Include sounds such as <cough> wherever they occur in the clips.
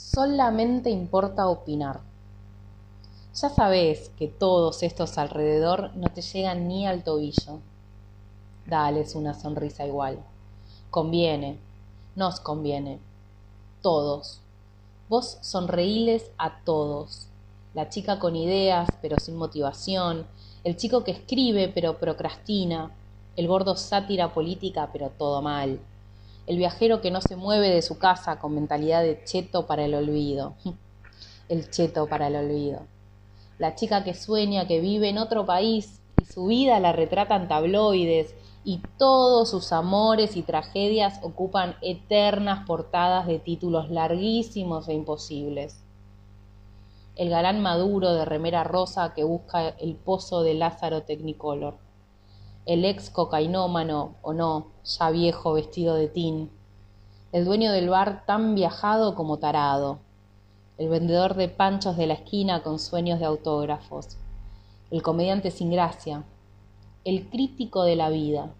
solamente importa opinar. Ya sabes que todos estos alrededor no te llegan ni al tobillo. Dales una sonrisa igual. Conviene, nos conviene. Todos. Vos sonreíles a todos. La chica con ideas pero sin motivación, el chico que escribe pero procrastina, el gordo sátira política pero todo mal, el viajero que no se mueve de su casa con mentalidad de cheto para el olvido, <laughs> el cheto para el olvido, la chica que sueña que vive en otro país y su vida la retratan tabloides y todos sus amores y tragedias ocupan eternas portadas de títulos larguísimos e imposibles. El galán maduro de remera rosa que busca el pozo de Lázaro Technicolor el ex cocainómano o no, ya viejo vestido de tin, el dueño del bar tan viajado como tarado, el vendedor de panchos de la esquina con sueños de autógrafos, el comediante sin gracia, el crítico de la vida,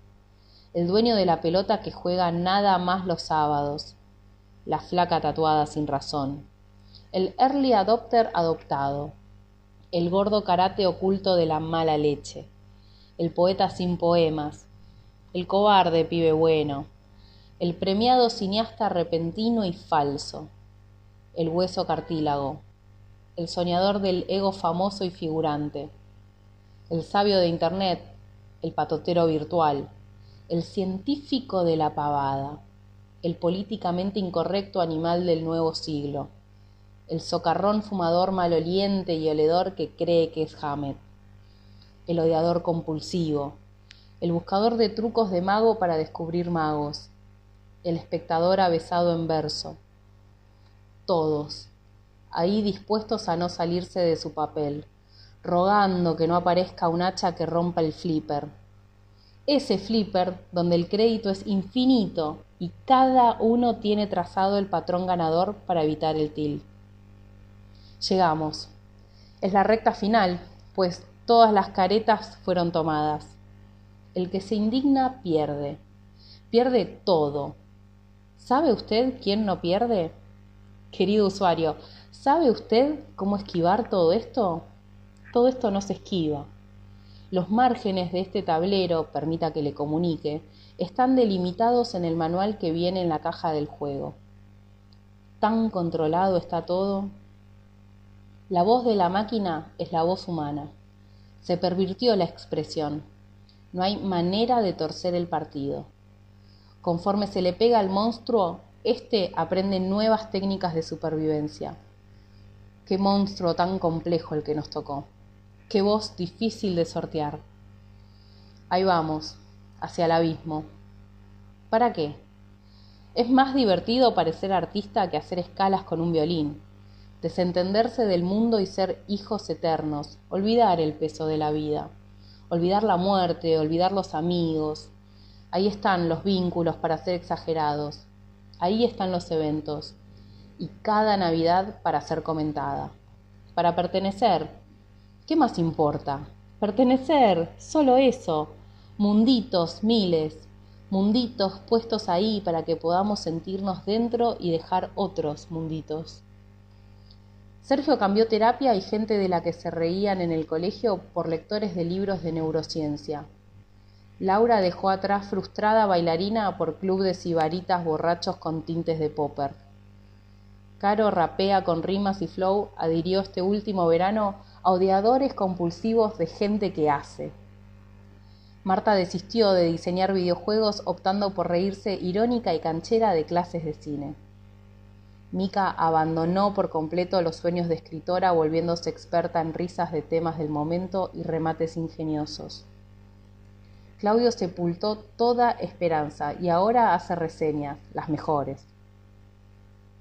el dueño de la pelota que juega nada más los sábados, la flaca tatuada sin razón, el early adopter adoptado, el gordo karate oculto de la mala leche, el poeta sin poemas, el cobarde pibe bueno, el premiado cineasta repentino y falso, el hueso cartílago, el soñador del ego famoso y figurante, el sabio de Internet, el patotero virtual, el científico de la pavada, el políticamente incorrecto animal del nuevo siglo, el socarrón fumador maloliente y oledor que cree que es Hamed el odiador compulsivo, el buscador de trucos de mago para descubrir magos, el espectador avesado en verso. Todos, ahí dispuestos a no salirse de su papel, rogando que no aparezca un hacha que rompa el flipper. Ese flipper donde el crédito es infinito y cada uno tiene trazado el patrón ganador para evitar el til. Llegamos. Es la recta final, pues Todas las caretas fueron tomadas. El que se indigna pierde. Pierde todo. ¿Sabe usted quién no pierde? Querido usuario, ¿sabe usted cómo esquivar todo esto? Todo esto no se esquiva. Los márgenes de este tablero, permita que le comunique, están delimitados en el manual que viene en la caja del juego. Tan controlado está todo. La voz de la máquina es la voz humana. Se pervirtió la expresión. No hay manera de torcer el partido. Conforme se le pega al monstruo, éste aprende nuevas técnicas de supervivencia. Qué monstruo tan complejo el que nos tocó. Qué voz difícil de sortear. Ahí vamos, hacia el abismo. ¿Para qué? Es más divertido parecer artista que hacer escalas con un violín desentenderse del mundo y ser hijos eternos, olvidar el peso de la vida, olvidar la muerte, olvidar los amigos. Ahí están los vínculos para ser exagerados, ahí están los eventos y cada Navidad para ser comentada, para pertenecer. ¿Qué más importa? Pertenecer, solo eso, munditos, miles, munditos puestos ahí para que podamos sentirnos dentro y dejar otros munditos. Sergio cambió terapia y gente de la que se reían en el colegio por lectores de libros de neurociencia. Laura dejó atrás frustrada bailarina por club de sibaritas borrachos con tintes de popper. Caro rapea con rimas y flow adhirió este último verano a odiadores compulsivos de gente que hace. Marta desistió de diseñar videojuegos optando por reírse irónica y canchera de clases de cine. Mika abandonó por completo los sueños de escritora, volviéndose experta en risas de temas del momento y remates ingeniosos. Claudio sepultó toda esperanza y ahora hace reseñas, las mejores.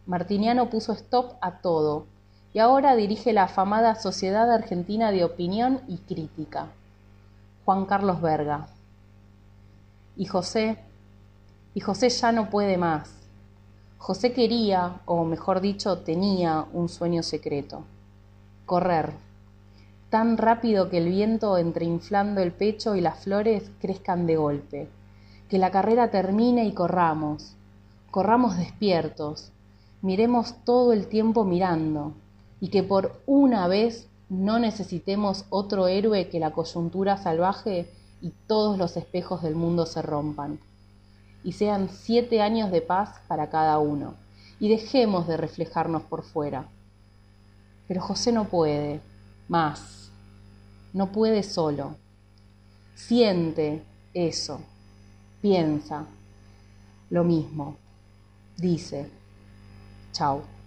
Martiniano puso stop a todo y ahora dirige la afamada Sociedad Argentina de Opinión y Crítica. Juan Carlos Verga. Y José, y José ya no puede más José quería, o mejor dicho, tenía un sueño secreto. Correr. Tan rápido que el viento entre inflando el pecho y las flores crezcan de golpe. Que la carrera termine y corramos. Corramos despiertos. miremos todo el tiempo mirando y que por una vez no necesitemos otro héroe que la coyuntura salvaje y todos los espejos del mundo se rompan. Y sean siete años de paz para cada uno. Y dejemos de reflejarnos por fuera. Pero José no puede más. No puede solo. Siente eso. Piensa lo mismo. Dice, chao.